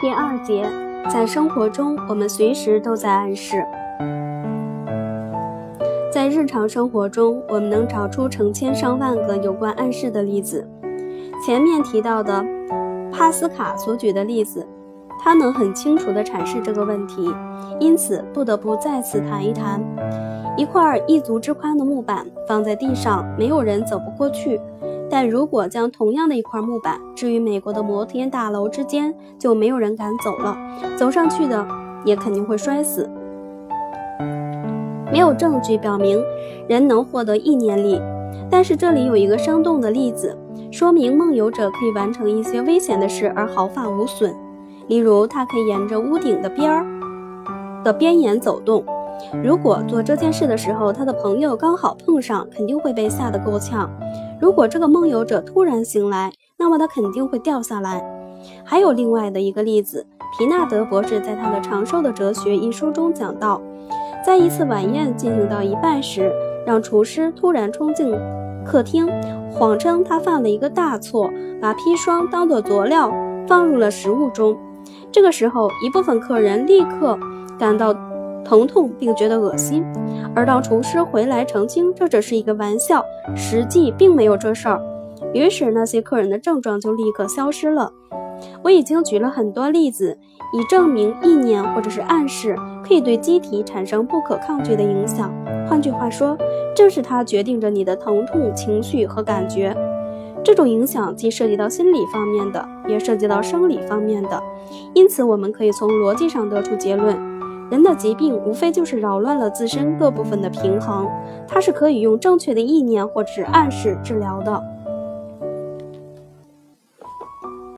第二节，在生活中，我们随时都在暗示。在日常生活中，我们能找出成千上万个有关暗示的例子。前面提到的帕斯卡所举的例子，他能很清楚地阐释这个问题，因此不得不再次谈一谈：一块一足之宽的木板放在地上，没有人走不过去；但如果将同样的一块木板置于美国的摩天大楼之间，就没有人敢走了，走上去的也肯定会摔死。没有证据表明人能获得意念力，但是这里有一个生动的例子，说明梦游者可以完成一些危险的事而毫发无损。例如，他可以沿着屋顶的边儿的边沿走动。如果做这件事的时候，他的朋友刚好碰上，肯定会被吓得够呛。如果这个梦游者突然醒来，那么他肯定会掉下来。还有另外的一个例子，皮纳德博士在他的《长寿的哲学》一书中讲到。在一次晚宴进行到一半时，让厨师突然冲进客厅，谎称他犯了一个大错，把砒霜当作佐料放入了食物中。这个时候，一部分客人立刻感到疼痛并觉得恶心，而当厨师回来澄清这只是一个玩笑，实际并没有这事儿，于是那些客人的症状就立刻消失了。我已经举了很多例子，以证明意念或者是暗示可以对机体产生不可抗拒的影响。换句话说，正是它决定着你的疼痛情绪和感觉。这种影响既涉及到心理方面的，也涉及到生理方面的。因此，我们可以从逻辑上得出结论：人的疾病无非就是扰乱了自身各部分的平衡，它是可以用正确的意念或者是暗示治疗的。